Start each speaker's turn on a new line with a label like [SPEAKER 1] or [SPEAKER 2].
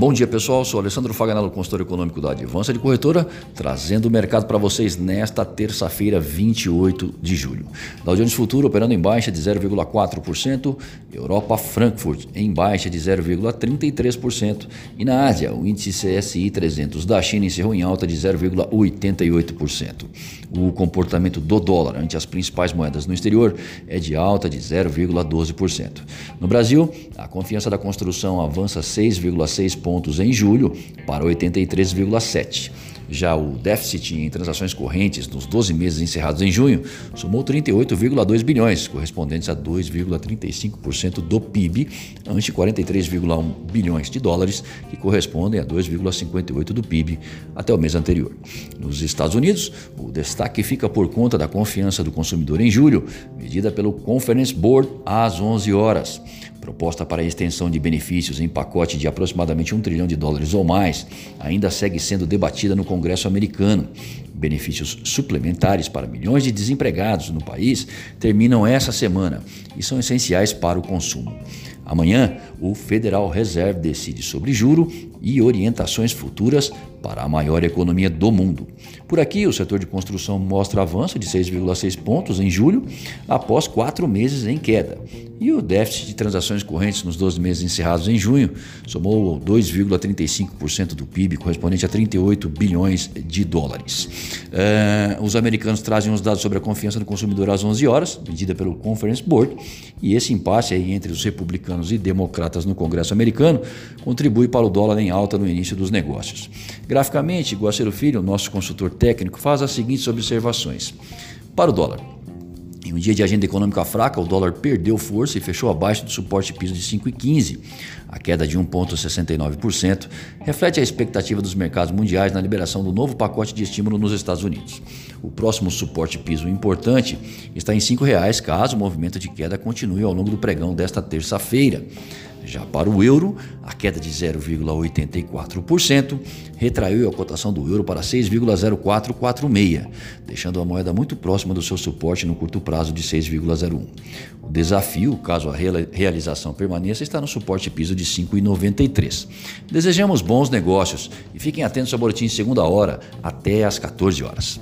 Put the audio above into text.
[SPEAKER 1] Bom dia pessoal, sou Alessandro Faganello, consultor econômico da Advança de Corretora, trazendo o mercado para vocês nesta terça-feira, 28 de julho. Dow Jones Futuro operando em baixa de 0,4%, Europa Frankfurt em baixa de 0,33% e na Ásia o índice CSI 300 da China encerrou em alta de 0,88%. O comportamento do dólar ante as principais moedas no exterior é de alta de 0,12%. No Brasil, a confiança da construção avança 6,6 pontos em julho para 83,7. Já o déficit em transações correntes nos 12 meses encerrados em junho somou 38,2 bilhões, correspondentes a 2,35% do PIB, ante 43,1 bilhões de dólares, que correspondem a 2,58% do PIB até o mês anterior. Nos Estados Unidos, o destaque fica por conta da confiança do consumidor em julho, medida pelo Conference Board às 11 horas. Proposta para a extensão de benefícios em pacote de aproximadamente um trilhão de dólares ou mais ainda segue sendo debatida no Congresso americano. Benefícios suplementares para milhões de desempregados no país terminam essa semana e são essenciais para o consumo. Amanhã, o Federal Reserve decide sobre juro e orientações futuras para a maior economia do mundo. Por aqui, o setor de construção mostra avanço de 6,6 pontos em julho, após quatro meses em queda. E o déficit de transações correntes nos 12 meses encerrados em junho somou 2,35% do PIB, correspondente a 38 bilhões de dólares. Uh, os americanos trazem os dados sobre a confiança do consumidor às 11 horas, medida pelo Conference Board, e esse impasse aí entre os republicanos e democratas no Congresso americano contribui para o dólar em alta no início dos negócios. Graficamente, Guaceiro Filho, nosso consultor técnico, faz as seguintes observações. Para o dólar, em um dia de agenda econômica fraca, o dólar perdeu força e fechou abaixo do suporte piso de 5,15. A queda de 1,69% reflete a expectativa dos mercados mundiais na liberação do novo pacote de estímulo nos Estados Unidos. O próximo suporte piso importante está em R$ 5,00 caso o movimento de queda continue ao longo do pregão desta terça-feira. Já para o euro, a queda de 0,84% retraiu a cotação do euro para 6,0446, deixando a moeda muito próxima do seu suporte no curto prazo de 6,01. O desafio, caso a realização permaneça, está no suporte piso de 5,93. Desejamos bons negócios e fiquem atentos ao boletim segunda hora até às 14 horas.